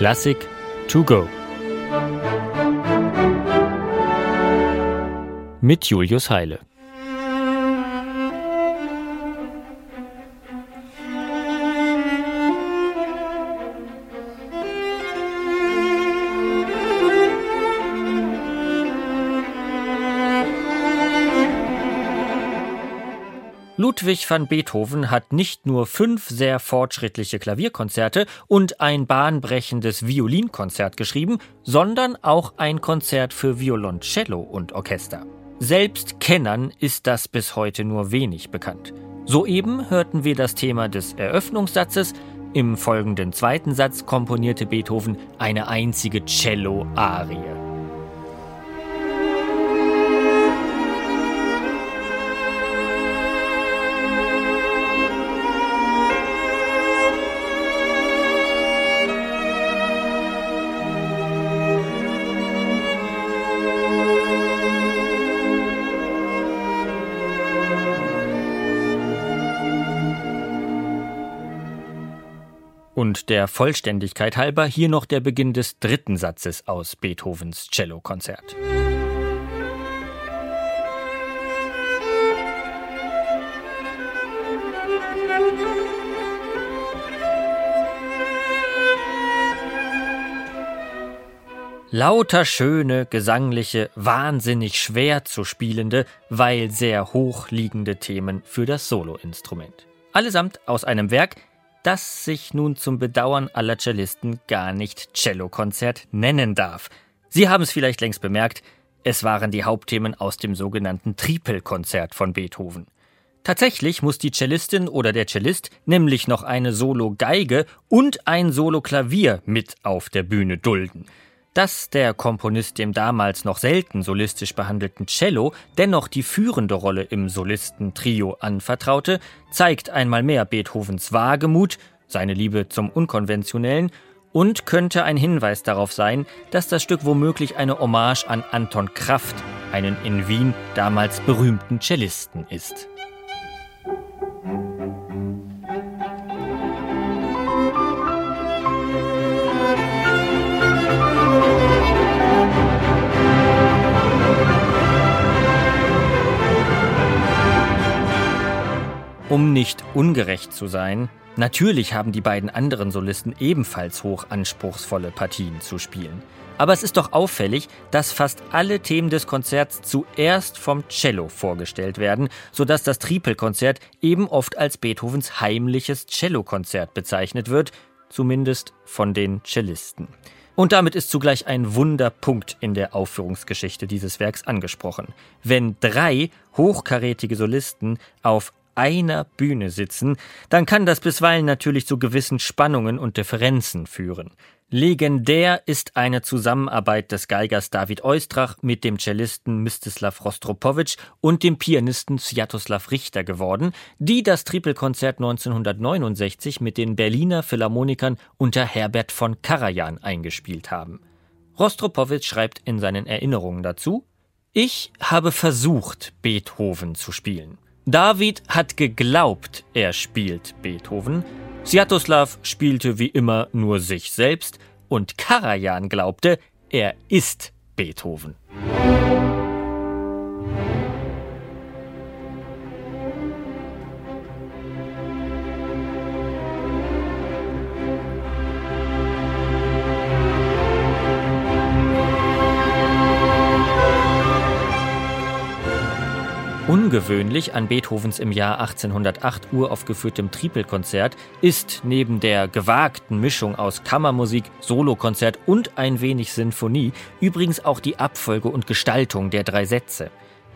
Klassik to go. Mit Julius Heile. Ludwig van Beethoven hat nicht nur fünf sehr fortschrittliche Klavierkonzerte und ein bahnbrechendes Violinkonzert geschrieben, sondern auch ein Konzert für Violoncello und Orchester. Selbst Kennern ist das bis heute nur wenig bekannt. Soeben hörten wir das Thema des Eröffnungssatzes, im folgenden zweiten Satz komponierte Beethoven eine einzige Cello-Arie. Und der Vollständigkeit halber hier noch der Beginn des dritten Satzes aus Beethovens Cellokonzert. Lauter schöne, gesangliche, wahnsinnig schwer zu spielende, weil sehr hoch liegende Themen für das Soloinstrument. Allesamt aus einem Werk, das sich nun zum Bedauern aller Cellisten gar nicht Cellokonzert nennen darf. Sie haben es vielleicht längst bemerkt, es waren die Hauptthemen aus dem sogenannten Tripelkonzert von Beethoven. Tatsächlich muss die Cellistin oder der Cellist nämlich noch eine Solo-Geige und ein Solo-Klavier mit auf der Bühne dulden. Dass der Komponist dem damals noch selten solistisch behandelten Cello dennoch die führende Rolle im Solistentrio anvertraute, zeigt einmal mehr Beethovens Wagemut, seine Liebe zum Unkonventionellen und könnte ein Hinweis darauf sein, dass das Stück womöglich eine Hommage an Anton Kraft, einen in Wien damals berühmten Cellisten ist. Um nicht ungerecht zu sein, natürlich haben die beiden anderen Solisten ebenfalls hoch anspruchsvolle Partien zu spielen. Aber es ist doch auffällig, dass fast alle Themen des Konzerts zuerst vom Cello vorgestellt werden, sodass das Tripelkonzert eben oft als Beethovens heimliches Cellokonzert bezeichnet wird, zumindest von den Cellisten. Und damit ist zugleich ein Wunderpunkt in der Aufführungsgeschichte dieses Werks angesprochen. Wenn drei hochkarätige Solisten auf einer Bühne sitzen, dann kann das bisweilen natürlich zu gewissen Spannungen und Differenzen führen. Legendär ist eine Zusammenarbeit des Geigers David Oistrach mit dem Cellisten Mstislav Rostropowitsch und dem Pianisten Sviatoslav Richter geworden, die das Tripelkonzert 1969 mit den Berliner Philharmonikern unter Herbert von Karajan eingespielt haben. Rostropowitsch schreibt in seinen Erinnerungen dazu: Ich habe versucht, Beethoven zu spielen. David hat geglaubt, er spielt Beethoven. Sviatoslav spielte wie immer nur sich selbst und Karajan glaubte, er ist Beethoven. Ungewöhnlich an Beethovens im Jahr 1808 uraufgeführtem Tripelkonzert ist neben der gewagten Mischung aus Kammermusik, Solokonzert und ein wenig Sinfonie übrigens auch die Abfolge und Gestaltung der drei Sätze.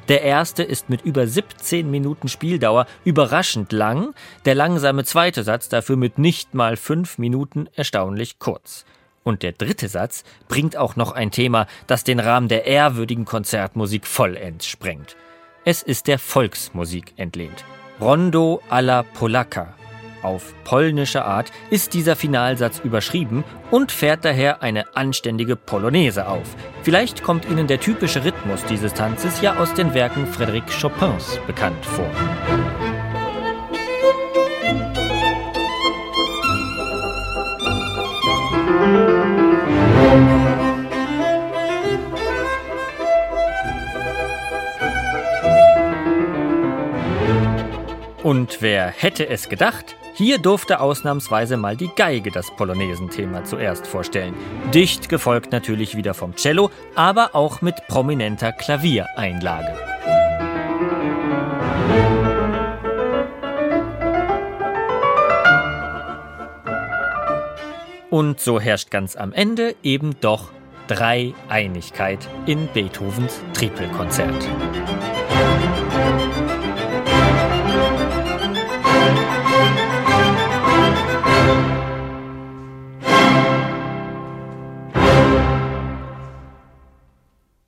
Der erste ist mit über 17 Minuten Spieldauer überraschend lang, der langsame zweite Satz dafür mit nicht mal fünf Minuten erstaunlich kurz. Und der dritte Satz bringt auch noch ein Thema, das den Rahmen der ehrwürdigen Konzertmusik vollends sprengt. Es ist der Volksmusik entlehnt. Rondo alla Polacca. Auf polnische Art ist dieser Finalsatz überschrieben und fährt daher eine anständige Polonaise auf. Vielleicht kommt Ihnen der typische Rhythmus dieses Tanzes ja aus den Werken Frédéric Chopins bekannt vor. Und wer hätte es gedacht? Hier durfte ausnahmsweise mal die Geige das Polonaisen-Thema zuerst vorstellen. Dicht gefolgt natürlich wieder vom Cello, aber auch mit prominenter Klaviereinlage. Und so herrscht ganz am Ende eben doch Dreieinigkeit in Beethovens Tripelkonzert.